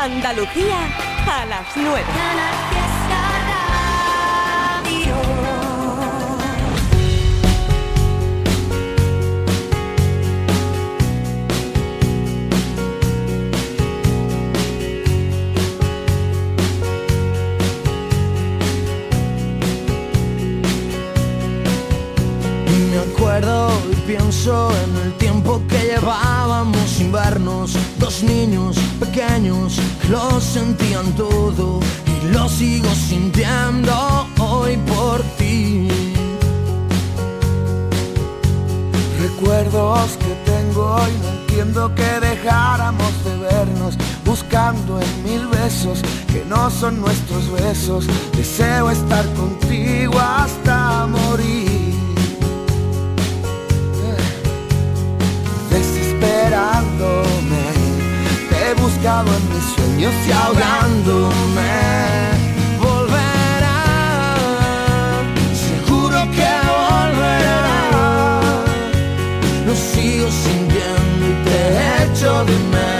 Andalucía a las 9. Pienso en el tiempo que llevábamos sin vernos, dos niños pequeños que lo sentían todo y lo sigo sintiendo hoy por ti. Recuerdos que tengo hoy, no entiendo que dejáramos de vernos, buscando en mil besos que no son nuestros besos. Deseo estar contigo hasta morir. Desesperándome, te he buscado en mis sueños y ahogándome. Volverá, seguro que volverá. Lo sigo sintiendo y te echo de menos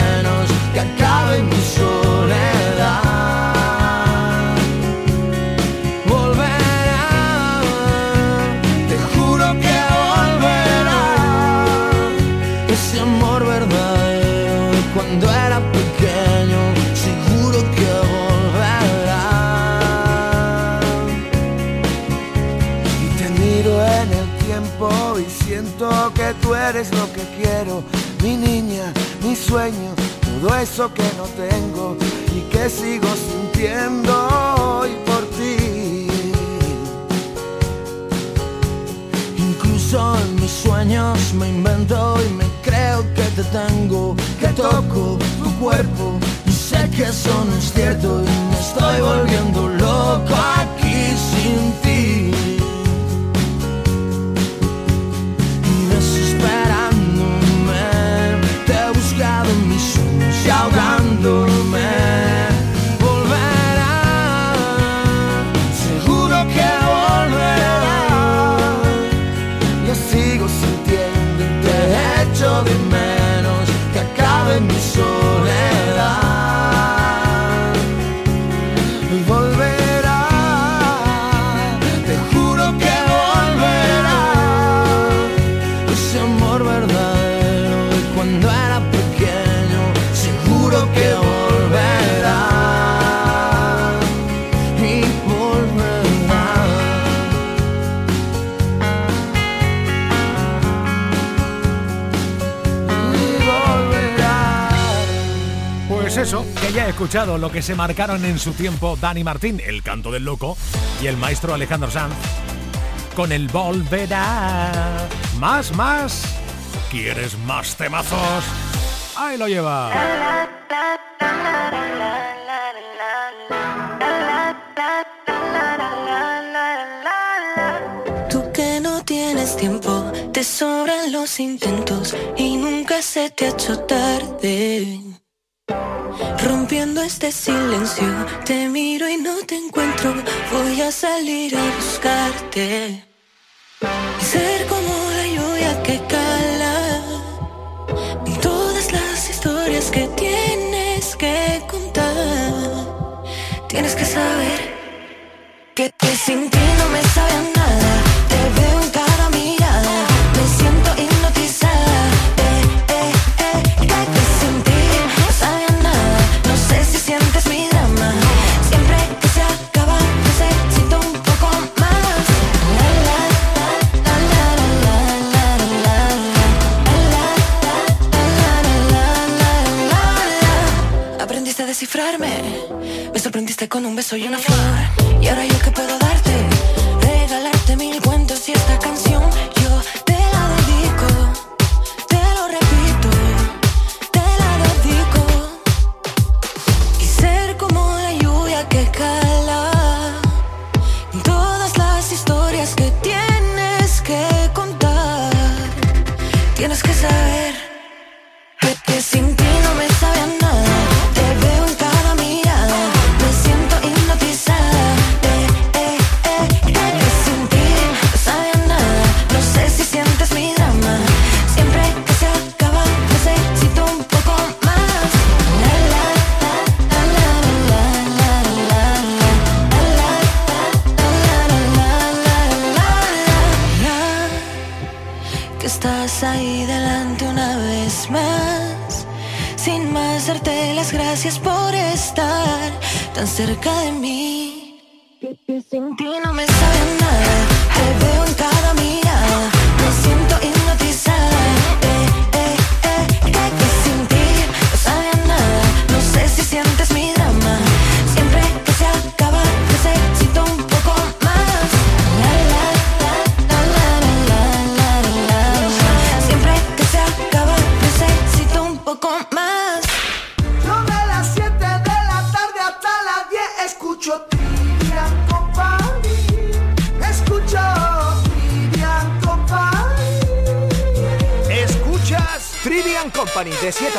eres lo que quiero, mi niña, mi sueño, todo eso que no tengo y que sigo sintiendo hoy por ti. Incluso en mis sueños me invento y me creo que te tengo, que toco tu cuerpo y sé que eso no es cierto y me estoy volviendo loco aquí escuchado lo que se marcaron en su tiempo Dani Martín, el canto del loco, y el maestro Alejandro Sanz, con el volverá. Más, más. ¿Quieres más temazos? Ahí lo lleva. Tú que no tienes tiempo, te sobran los intentos y nunca se te ha hecho tarde. Rompiendo este silencio, te miro y no te encuentro, voy a salir a buscarte. Y ser como la lluvia que cala, en todas las historias que tienes que contar. Tienes que saber que, que sin So uniform.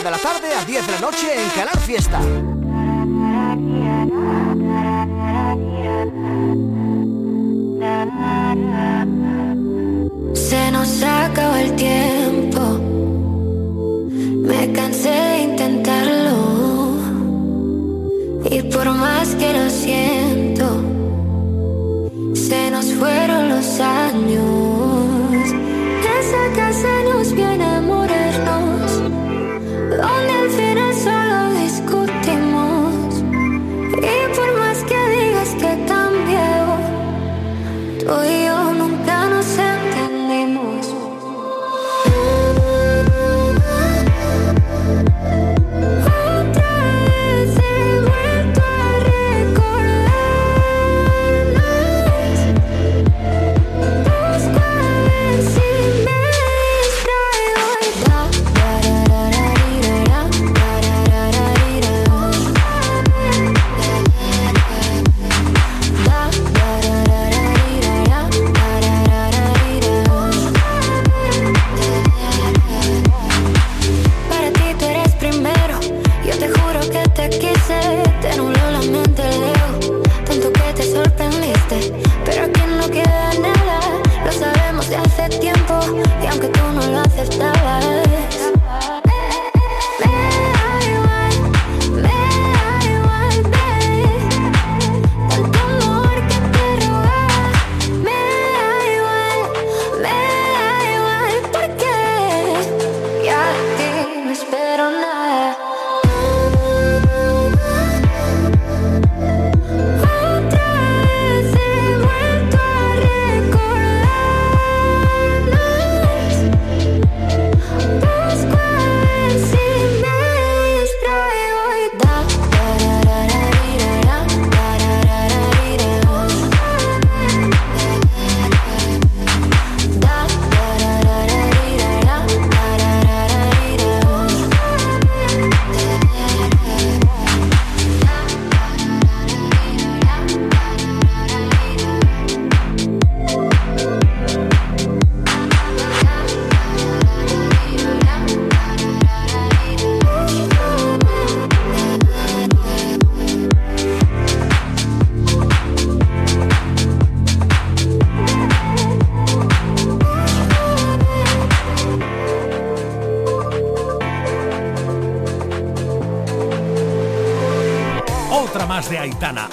De 7 de la tarde a 10 de la noche en Canal Fiesta.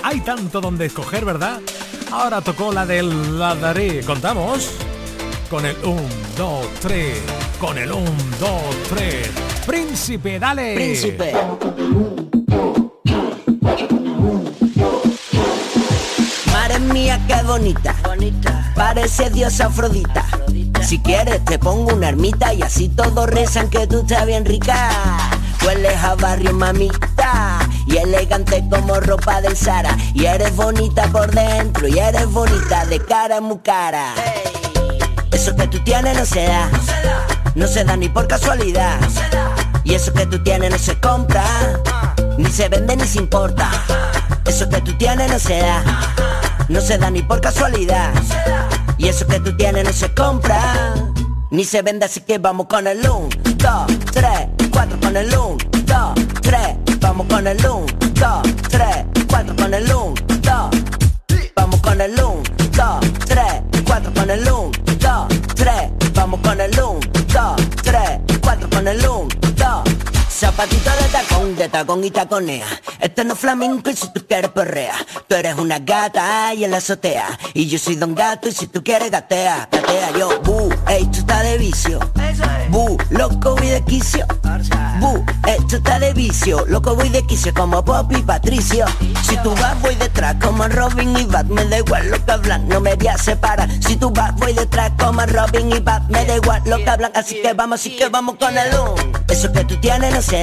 Hay tanto donde escoger, ¿verdad? Ahora tocó la del Ladaré. Contamos con el 1, 2, 3. Con el 1, 2, 3. Príncipe, dale. Príncipe. Madre mía, qué bonita. Parece diosa Afrodita. Si quieres te pongo una ermita y así todos rezan que tú estás bien rica. Hueles a barrio mamita y elegante como ropa del Sara. Y eres bonita por dentro y eres bonita de cara muy cara. Eso que tú tienes no se da, no se da. Ni por casualidad. Y eso que tú tienes no se compra, ni se vende ni se importa. Eso que tú tienes no se da, no se da ni por casualidad. Y eso que tú tienes no se compra, ni se vende, así que vamos con el 1, 2, 3, 4 con el 1, 2, 3, vamos con el 1, 2, 3, 4 con el 1, 2, vamos con el 1, 2, 3, 4 con el 1, 2, 3, vamos con el 1, 2, 3, 4 con el 1, 2. Zapatito de tacón, de tacón y taconea. Este no es flamenco y si tú quieres perrea. Tú eres una gata y en la azotea. Y yo soy don gato y si tú quieres gatea, gatea yo. Bu, ey, tú estás de vicio. Bu, loco y de quicio. Bu, esto está de vicio Loco voy de quicio como Bob y Patricio Si tú vas voy detrás como Robin y Bat Me da igual lo que hablan, no me voy a separar Si tú vas voy detrás como Robin y Bat Me da igual lo que hablan, así que vamos, así que vamos con el un Eso que tú tienes no se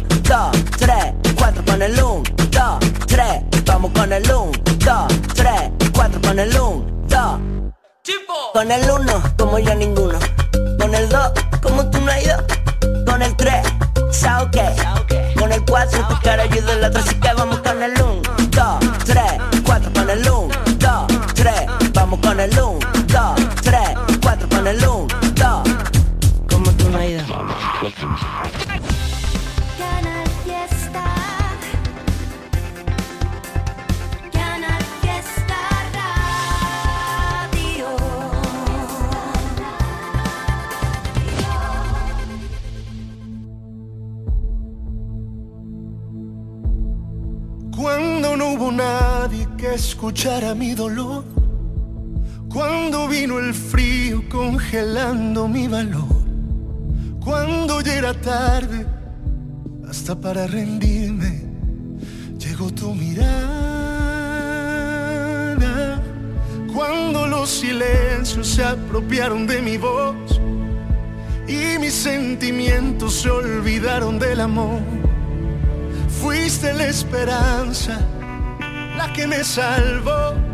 vamos con el 1, 2, 3, 4 con el 1, 2. Con el 1, como yo ninguno. Con el 2, como tú no hay dos. Con el 3, sa ok. Con el 4, tu cara ayuda el otro, así que vamos con el 1, 2, mi dolor, cuando vino el frío congelando mi valor, cuando ya era tarde hasta para rendirme, llegó tu mirada, cuando los silencios se apropiaron de mi voz y mis sentimientos se olvidaron del amor. Fuiste la esperanza, la que me salvó,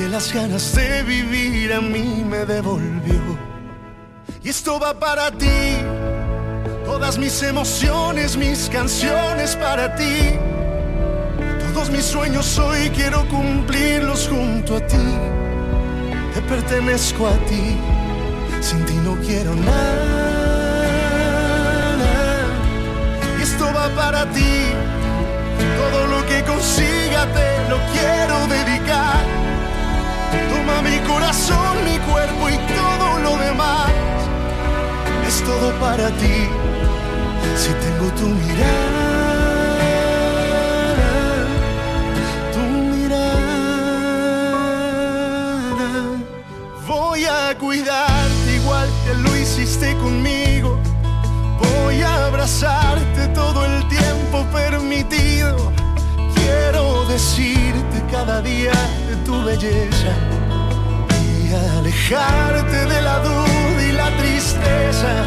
que las ganas de vivir a mí me devolvió. Y esto va para ti, todas mis emociones, mis canciones para ti. Todos mis sueños hoy quiero cumplirlos junto a ti. Te pertenezco a ti, sin ti no quiero nada. Y esto va para ti. Todo lo que consiga te lo quiero dedicar. Toma mi corazón, mi cuerpo y todo lo demás. Es todo para ti. Si tengo tu mirada, tu mirada. Voy a cuidarte igual que lo hiciste conmigo. Y alejarte de la duda y la tristeza.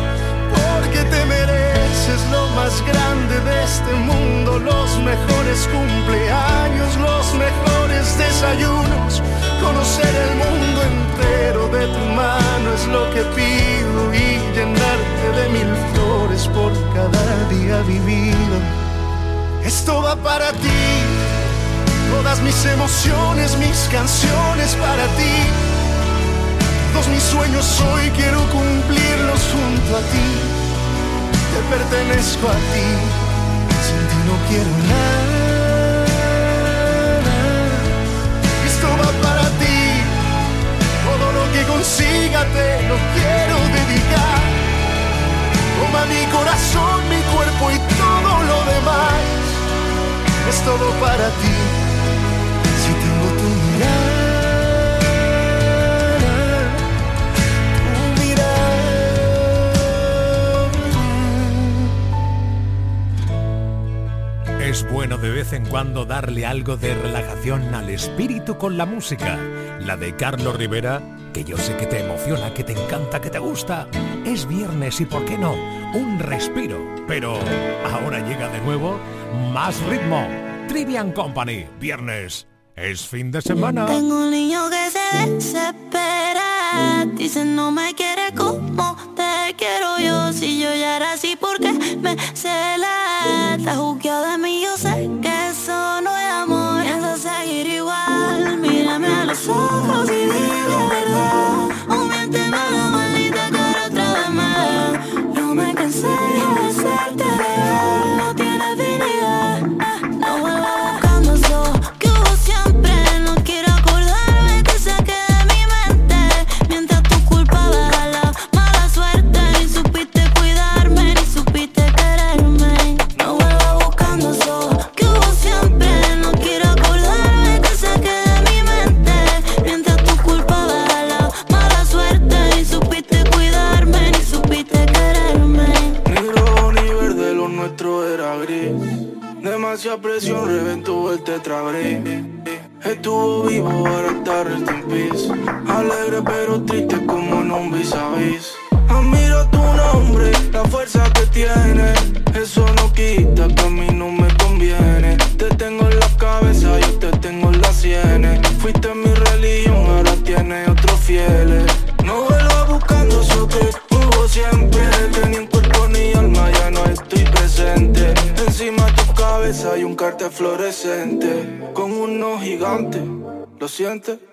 Porque te mereces lo más grande de este mundo, los mejores cumpleaños, los mejores desayunos. Conocer el mundo entero de tu mano es lo que pido y llenarte de mil flores por cada día vivido. Esto va para ti, todas mis emociones, mis canciones para ti. Todos mis sueños hoy quiero cumplirlos junto a ti. Te pertenezco a ti, sin ti no quiero nada. Esto va para ti, todo lo que consiga te lo quiero dedicar. Toma mi corazón, mi cuerpo y todo lo demás. Es todo para ti, Es bueno de vez en cuando darle algo de relajación al espíritu con la música. La de Carlos Rivera, que yo sé que te emociona, que te encanta, que te gusta. Es viernes y, ¿por qué no? Un respiro. Pero ahora llega de nuevo más ritmo. Trivian Company, viernes. Es fin de semana. Tengo un niño que se desespera. Dice no me quiere como te quiero yo. Si yo ya era así, porque me cela? Está juzgado de mí, yo sé que eso no es amor. Piensa seguir igual. Mírame a los ojos The.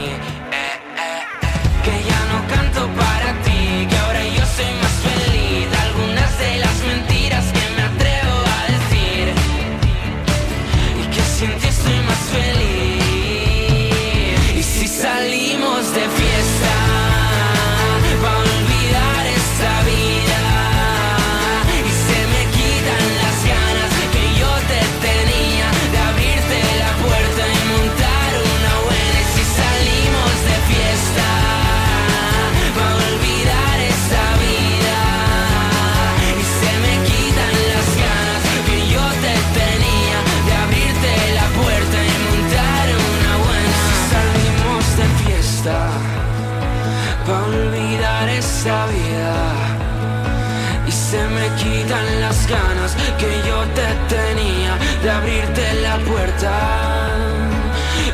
libertad.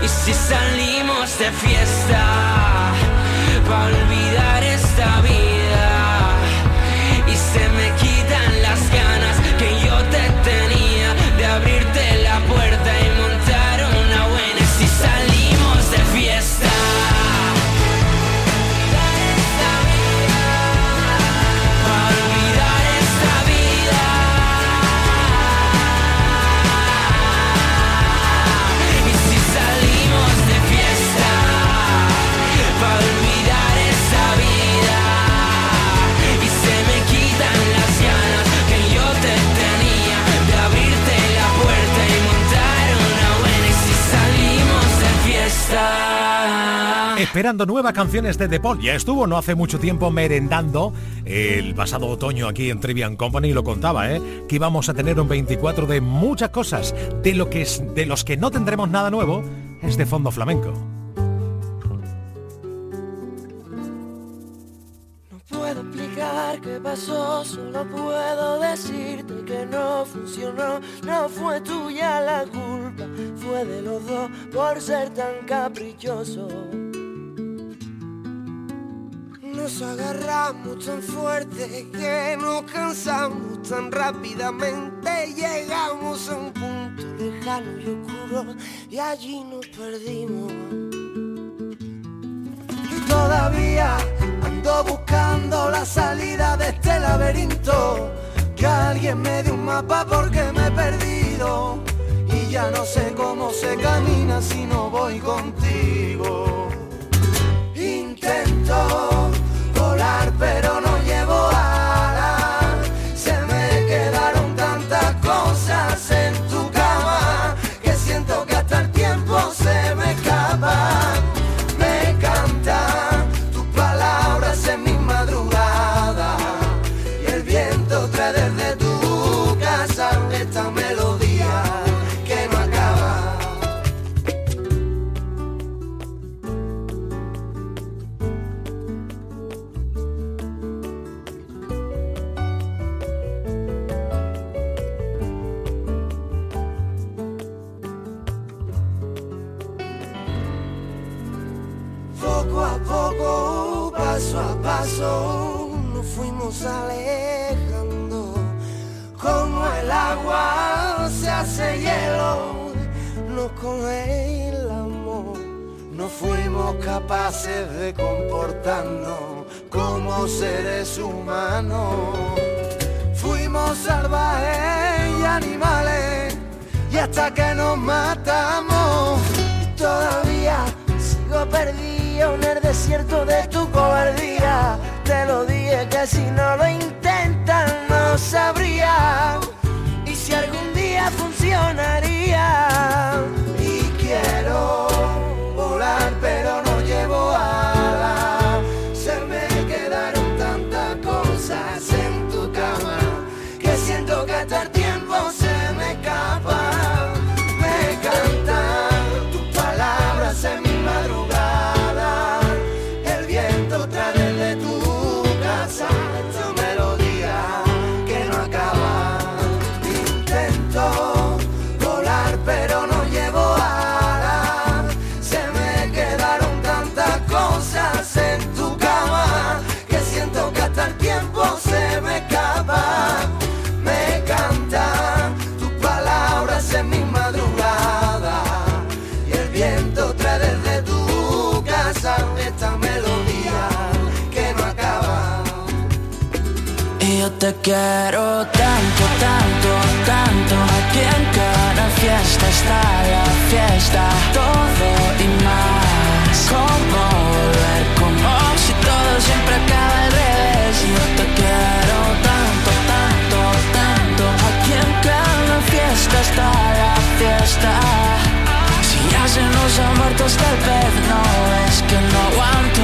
Y si salimos de fiesta, para olvidar esperando nuevas canciones de The Paul. Ya estuvo no hace mucho tiempo merendando el pasado otoño aquí en Trivian Company y lo contaba, ¿eh? que íbamos a tener un 24 de muchas cosas. De, lo que es, de los que no tendremos nada nuevo es de fondo flamenco. qué pasó, solo puedo decirte que no funcionó, no fue tuya la culpa, fue de los dos por ser tan caprichoso. Nos agarramos tan fuerte que nos cansamos tan rápidamente, llegamos a un punto lejano y oscuro y allí nos perdimos. Y todavía ando buscando la salida de este laberinto. Que alguien me dé un mapa porque me he perdido. Y ya no sé cómo se camina si no voy contigo. Intento volar pero te quiero tanto, tanto, tanto. Aquí en cada fiesta está la fiesta Todo y más. Como volver, como si todo siempre acaba al revés. Yo te quiero tanto, tanto, tanto. Aquí en cada fiesta está la fiesta. Si ya se nos ha muerto pez No es que no aguanto,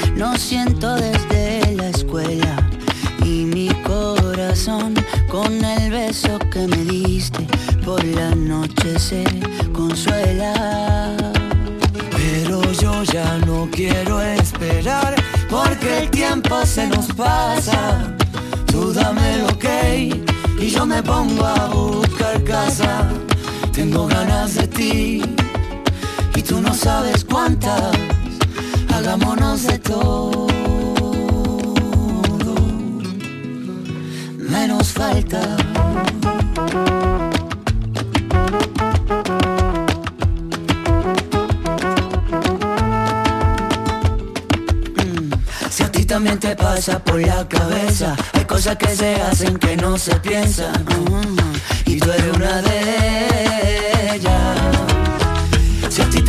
lo siento desde la escuela y mi corazón con el beso que me diste por la noche se consuela. Pero yo ya no quiero esperar porque el tiempo se nos pasa. Tú dame lo que y yo me pongo a buscar casa. Tengo ganas de ti y tú no sabes cuántas. Hagámonos de todo. Menos falta. también te pasa por la cabeza. Hay cosas que se hacen que no se piensan. y tú eres una de ellas.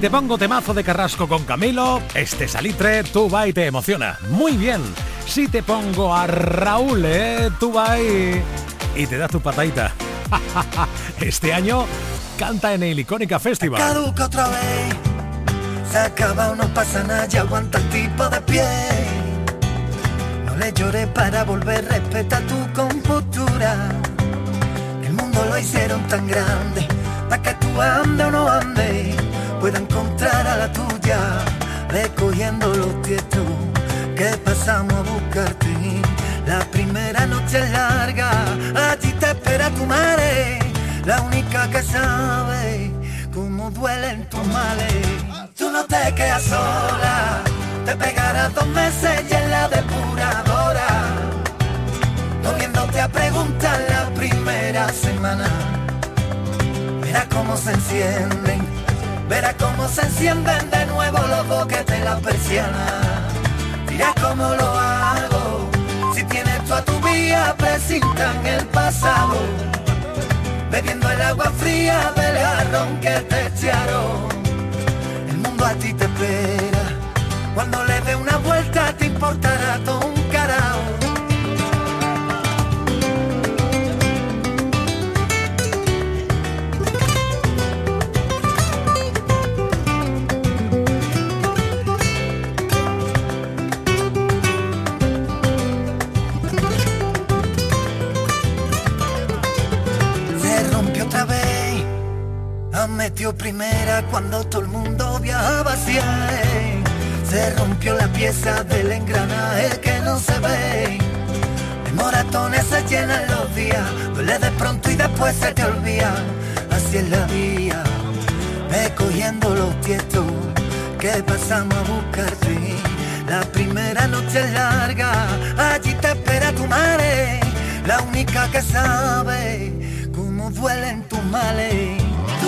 Te pongo temazo de Carrasco con Camilo, este salitre tú va y te emociona. Muy bien. Si te pongo a Raúl, ¿eh? tú va y, y te das tu patadita. este año canta en el Icónica Festival. Caduca otra vez. Se acaba, no pasa nada, ya aguanta el tipo de pie. No le lloré para volver, respeta tu compostura. El mundo lo hicieron tan grande para que tú ande o no ande, pueda encontrar a la tuya, recogiendo los tietos que pasamos a buscarte. La primera noche es larga, allí te espera tu madre, la única que sabe cómo duelen tus males. Tú no te quedas sola, te pegarás dos meses y en la depuradora, volviéndote a preguntar la primera semana Verá cómo se encienden, verá cómo se encienden de nuevo los boquetes de la persiana. Dirás cómo lo hago, si tienes tú a tu vía, presintan el pasado. Bebiendo el agua fría del jarrón que te echaron. El mundo a ti te espera, cuando le dé una vuelta te importará primera cuando todo el mundo viajaba hacia él. Se rompió la pieza del engranaje que no se ve. De moratones se llenan los días, duele de pronto y después se te olvida. Así es la vida, ve cogiendo los tietos que pasamos a buscarte. La primera noche es larga, allí te espera tu madre, la única que sabe cómo duelen tus males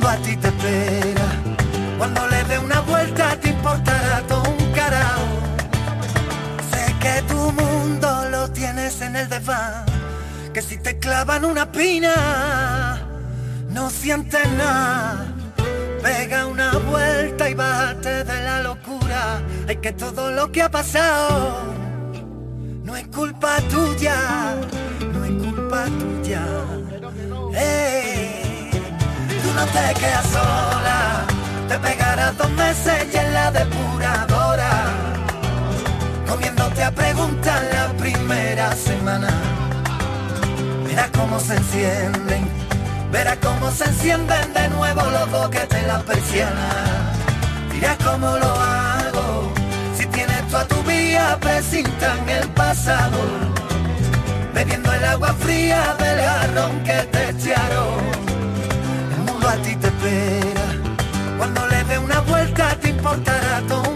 cuando a ti te espera. Cuando le dé una vuelta te importará todo un carajo. Sé que tu mundo lo tienes en el desván, que si te clavan una espina no sientes nada. Pega una vuelta y bájate de la locura. Hay que todo lo que ha pasado no es culpa tuya, no es culpa tuya. Hey no te quedas sola. Te pegarás dos meses y en la depuradora. Comiéndote a preguntar la primera semana. Verás cómo se encienden, verás cómo se encienden de nuevo los boquetes en la persiana. Dirás cómo lo hago, si tienes tú a tu vía, presintan el pasado. Bebiendo el agua fría del jarrón que te echaron a ti te espera. Cuando le dé una vuelta te importará todo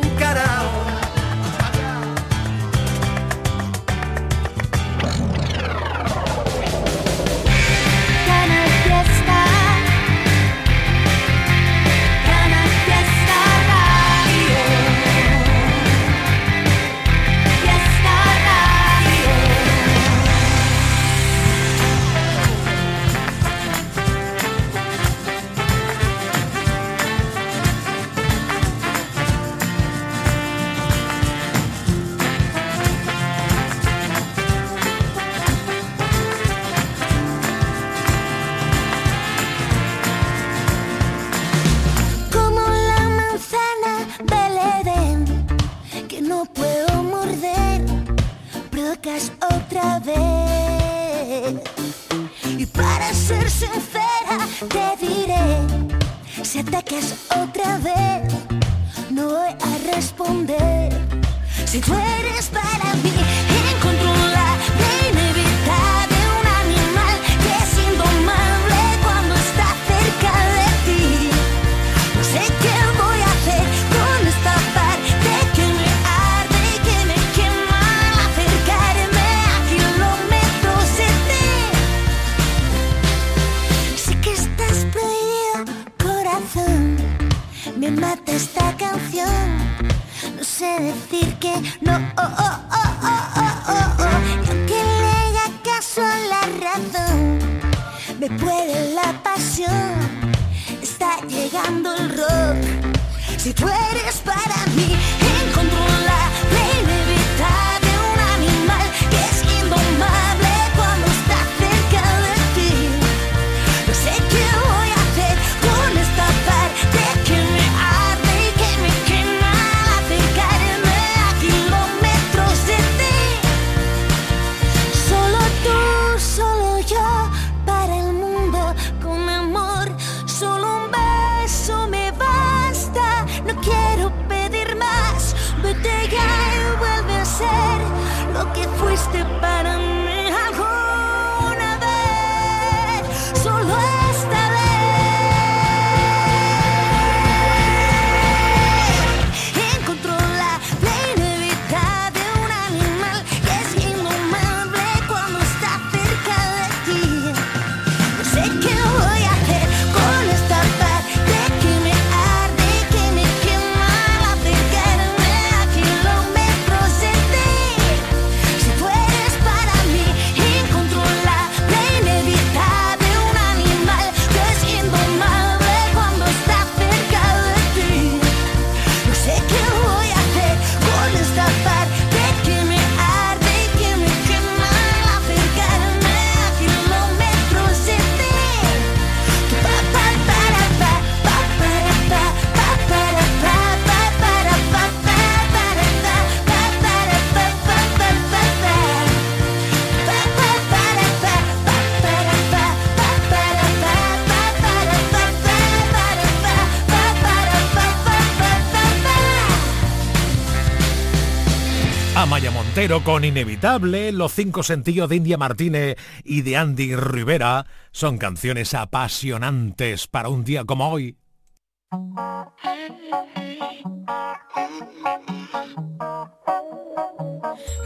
Montero con Inevitable, Los Cinco Sentidos de India Martínez y de Andy Rivera son canciones apasionantes para un día como hoy.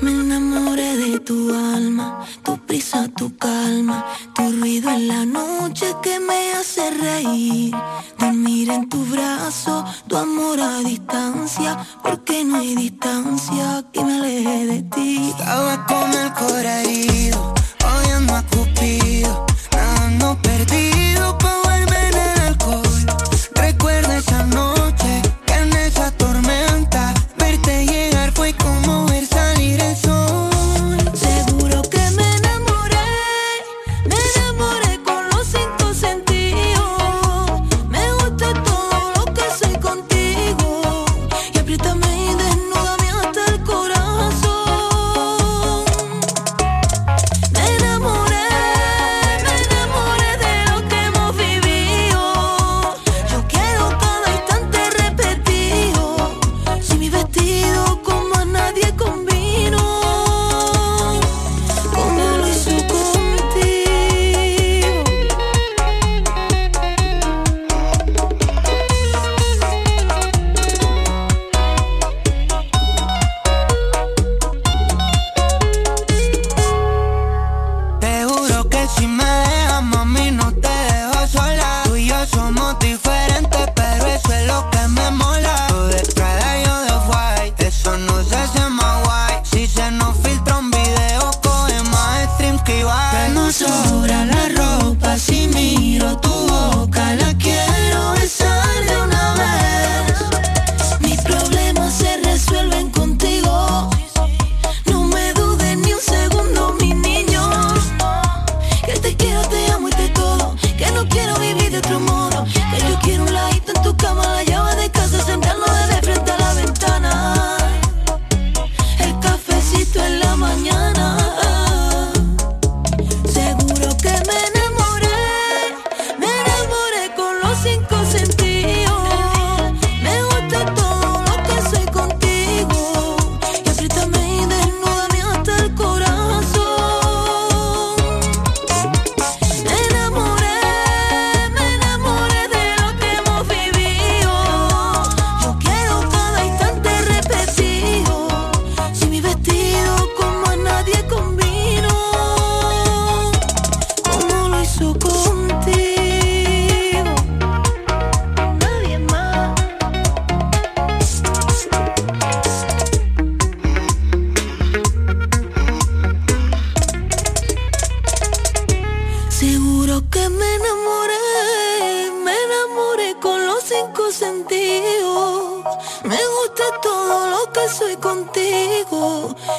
Me enamoré de tu alma, tu prisa, tu calma, tu ruido en la noche que me hace reír. Dormir en tu brazo, tu amor a distancia, porque no hay distancia que me aleje de ti. Estaba con el corazón herido, oyendo a Cupido, perdido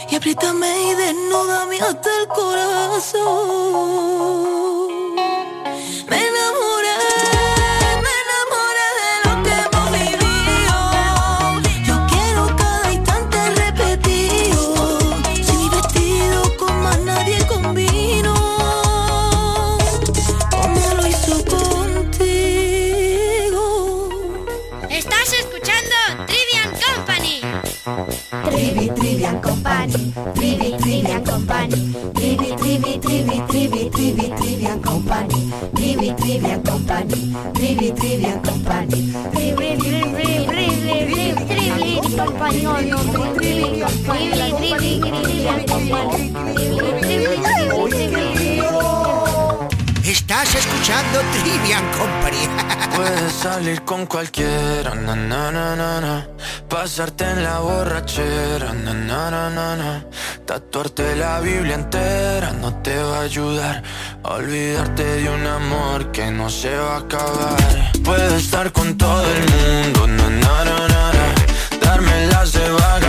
Y apriétame y desnúdame hasta el corazón. Trivian Company, Trivi, Trivi, Trivi, Trivi, Trivi, Trivian Company, Trivi, Trivian Company, Trivi, Trivian Company, Trivi, Trivi, Trivi, Trivi, Trivi, Company, Trivi, Trivi, Trivi, Trivian Company, Trivi, Trivi, Trivi, Estás escuchando Trivian Company. Puedes salir con cualquiera, na, na, na, na. Pasarte en la borrachera, na, na, na, na. Tatuarte la Biblia entera no te va a ayudar. Olvidarte de un amor que no se va a acabar. Puedes estar con todo el mundo, na, na, na. Darme las de vagabundo,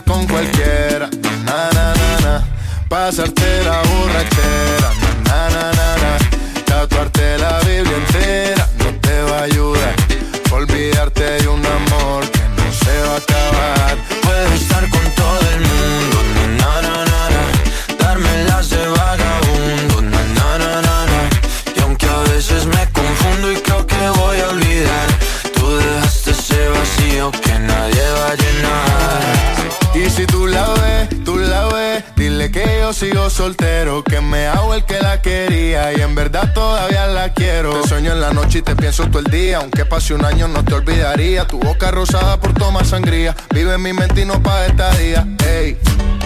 con cualquiera, na na na na, pasarte la borrachera, na na na na, tatuarte la Biblia entera. No te va a ayudar, olvidarte y en verdad todavía la quiero. Te sueño en la noche y te pienso todo el día, aunque pase un año no te olvidaría. Tu boca rosada por tomar sangría, vive en mi mente y no pa' esta día.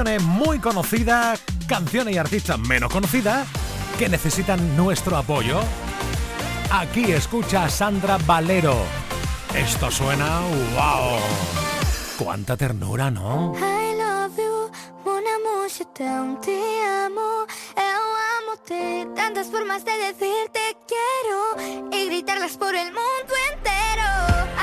Canciones muy conocidas, canciones y artistas menos conocidas que necesitan nuestro apoyo. Aquí escucha a Sandra Valero. Esto suena wow. Cuánta ternura, ¿no? I love you, mon amour, je t'aime, te amo, eu amo-te. Tantas formas de decir te quiero y gritarlas por el mundo entero.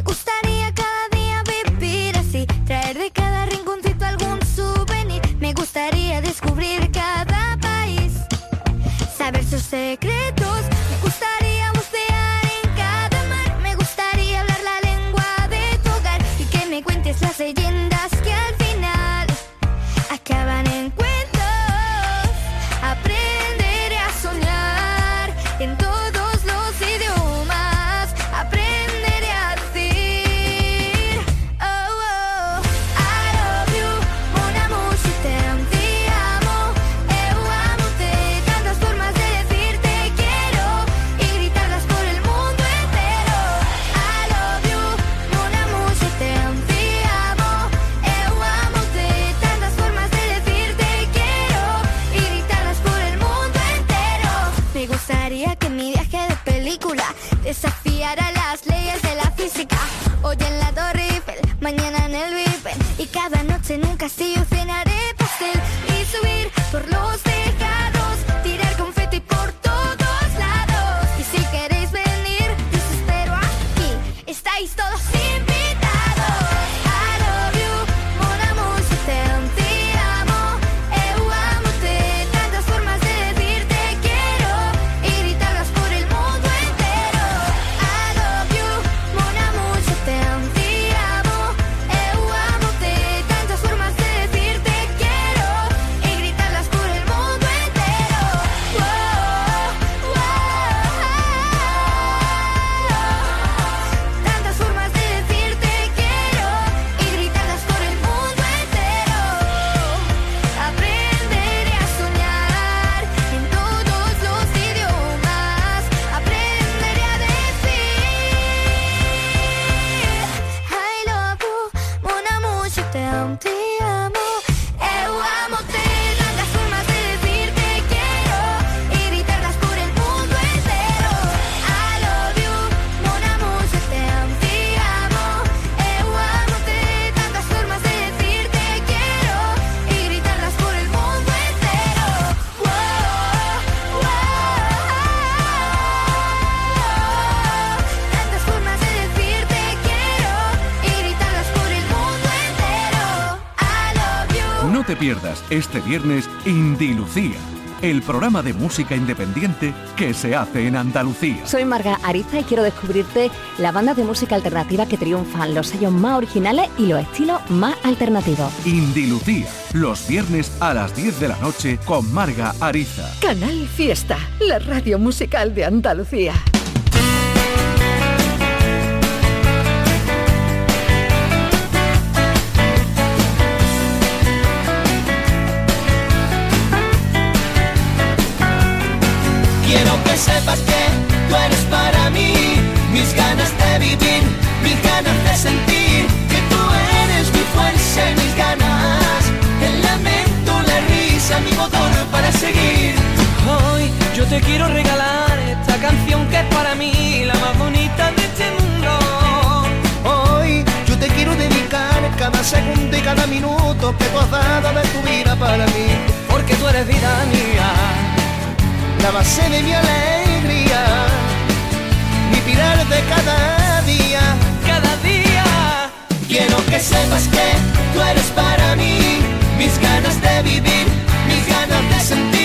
Me gustaría cada día vivir así, traer de cada rinconcito algún souvenir. Me gustaría descubrir cada país, saber sus secretos. Pierdas este viernes Indilucía, el programa de música independiente que se hace en Andalucía. Soy Marga Ariza y quiero descubrirte la banda de música alternativa que triunfan, los sellos más originales y los estilos más alternativos. Indilucía, los viernes a las 10 de la noche con Marga Ariza. Canal Fiesta, la radio musical de Andalucía. Regalar esta canción que es para mí la más bonita de este mundo. Hoy yo te quiero dedicar cada segundo y cada minuto que tú has dado de tu vida para mí. Porque tú eres vida mía. La base de mi alegría, mi pilar de cada día. Cada día. Quiero que sepas que tú eres para mí mis ganas de vivir, mis ganas de sentir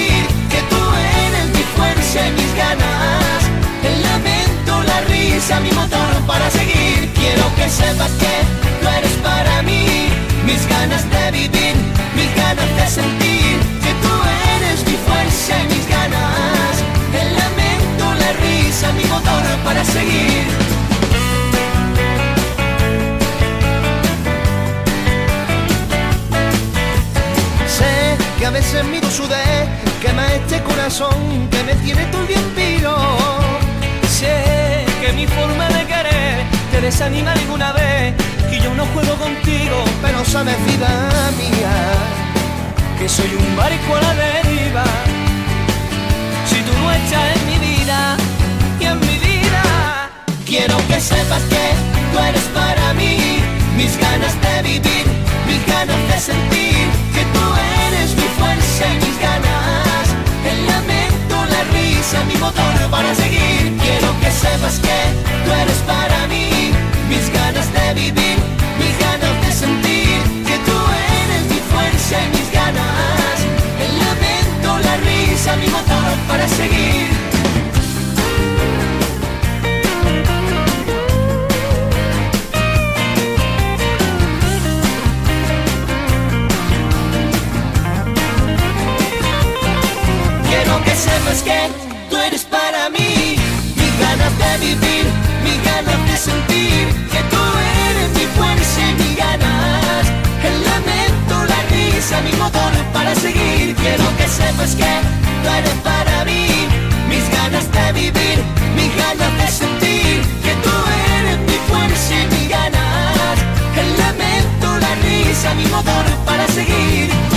mis ganas. El lamento, la risa, mi motor para seguir. Quiero que sepas que tú eres para mí mis ganas de vivir, mis ganas de sentir que tú eres mi fuerza y mis ganas. El lamento, la risa, mi motor para seguir. Sé que a veces mi sudé quema este corazón que me tiene todo el piro. Sé que mi forma de querer te desanima alguna vez y yo no juego contigo. Pero sabes, vida mía, que soy un barco a la deriva. Si tú no estás en mi vida y en mi vida, Quiero que sepas que tú eres para mí mis ganas de vivir, mis ganas de sentir que tú eres mi fuerza y mis ganas. Risa, mi motor para seguir. Quiero que sepas que tú eres para mí mis ganas de vivir, mis ganas de sentir que tú eres mi fuerza y mis ganas. El lamento, la risa, mi motor para seguir. Quiero que tú eres para mí mis ganas de vivir, mis ganas de sentir que tú eres mi fuerza y mis ganas. El lamento, la risa, mi motor para seguir. Quiero que sepas que tú eres para mí mis ganas de vivir, mis ganas de sentir que tú eres mi fuerza y mis ganas. El lamento, la risa, mi motor para seguir.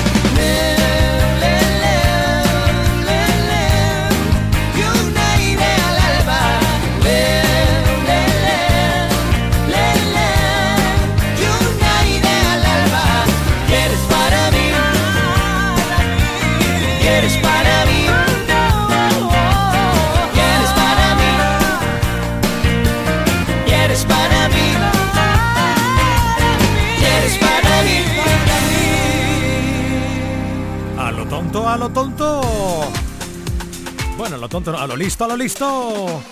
Lo tonto. Bueno, lo tonto, no, a lo listo, a lo listo.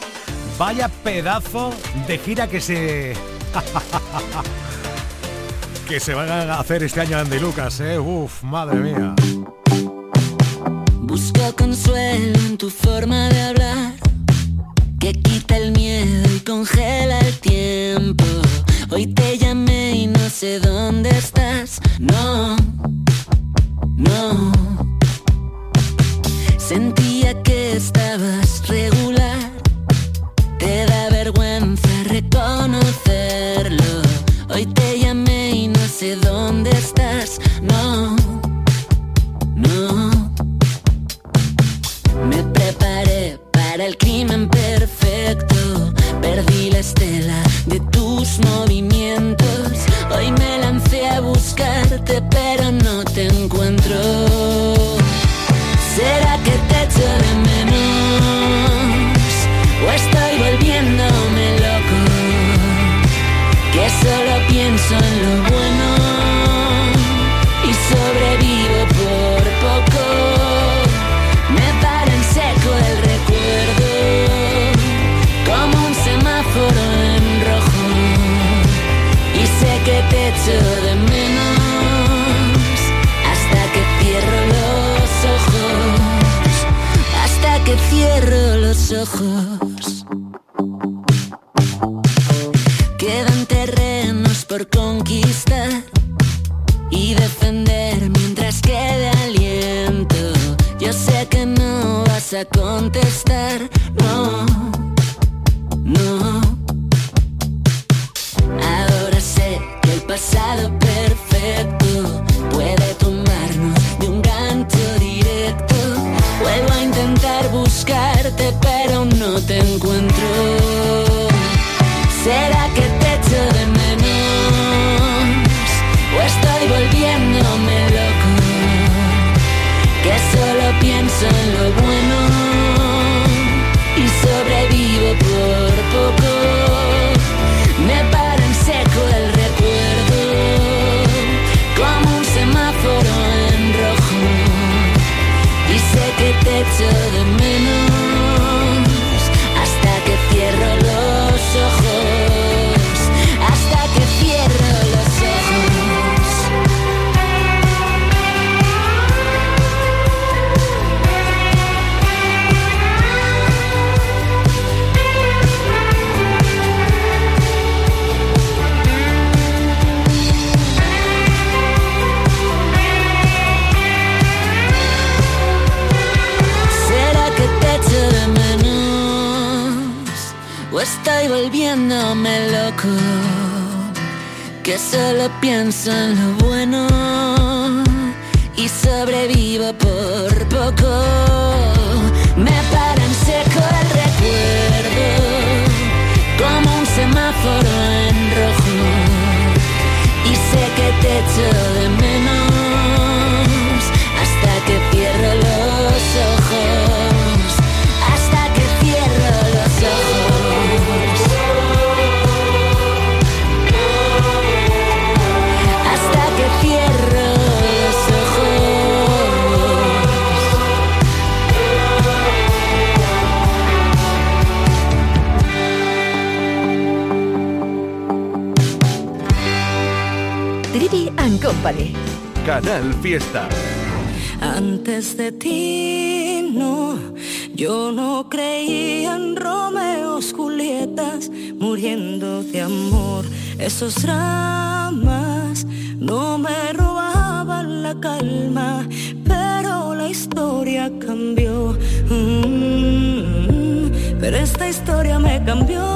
Vaya pedazo de gira que se. que se van a hacer este año Andy Lucas, eh. Uf, madre mía. Busco consuelo en tu forma de hablar, que quita el miedo y congela el tiempo. Hoy te llamé y no sé dónde estás. No, no. Sentía que estabas regular. Te da vergüenza reconocerlo. Hoy te llamé y no sé dónde estás. No, no. Me preparé para el crimen perfecto. Perdí la estela de tus movimientos. Hoy me lancé a buscarte, pero no te encuentro. pienso en lo bueno y sobrevivo por poco. Me para en seco el recuerdo, como un semáforo en rojo. Y sé que te echo de menos hasta que cierro los ojos, hasta que cierro los ojos. Mientras quede aliento. Yo sé que no vas a contestar, no, no. Ahora sé que el pasado perfecto puede tomarnos de un gancho directo. Vuelvo a intentar buscarte, pero no te encuentro. Volviéndome loco? Que solo pienso en lo bueno y sobrevivo por poco. Me para en seco el recuerdo, como un semáforo en rojo. Y sé que te echo de Fiesta. Antes de ti, no, yo no creía en Romeos, Julietas, muriendo de amor. Esos dramas no me robaban la calma, pero la historia cambió. Mm, pero esta historia me cambió.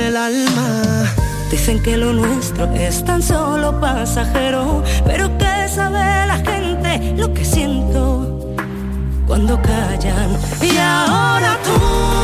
el alma Dicen que lo nuestro es tan solo pasajero, pero que sabe la gente lo que siento cuando callan. Y ahora tú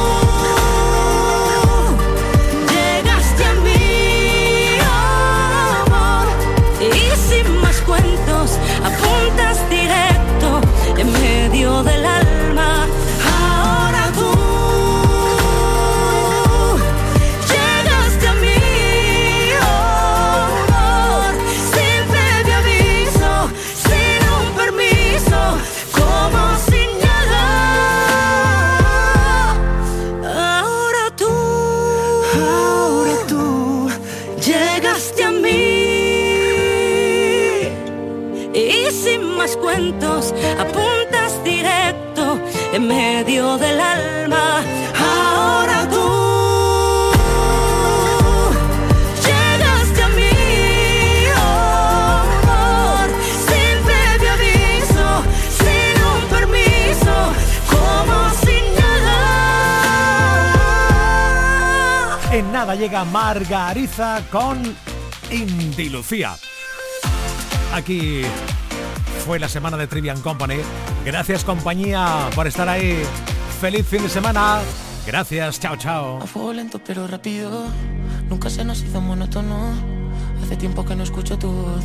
llega Margariza con Indilucía. Aquí fue la semana de Trivian Company. Gracias compañía por estar ahí. Feliz fin de semana. Gracias, chao, chao. A fuego lento pero rápido, nunca se nos hizo monótono. Hace tiempo que no escucho tu voz,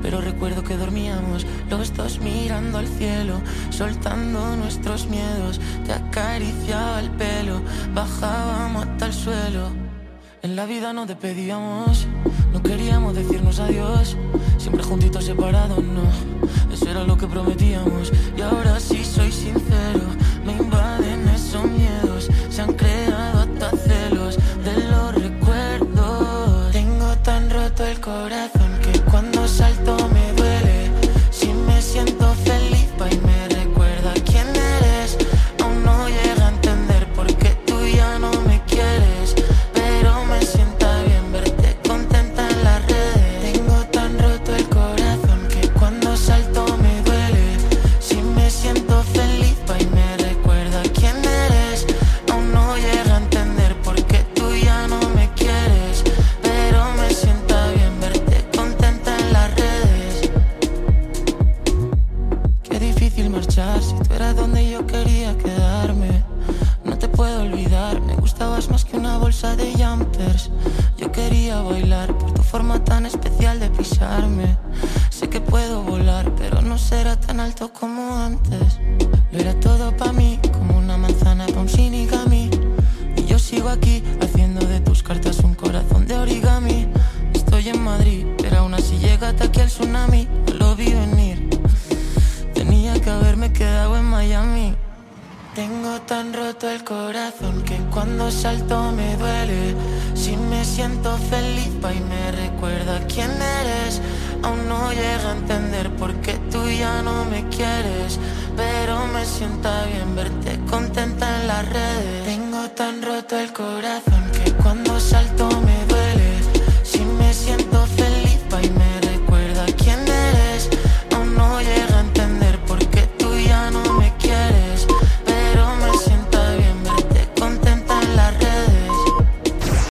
pero recuerdo que dormíamos los dos mirando al cielo, soltando nuestros miedos. Te acariciaba el pelo, bajábamos hasta el suelo en la vida nos despedíamos, no queríamos decirnos adiós, siempre juntitos separados, no, eso era lo que prometíamos. Y ahora sí soy sincero.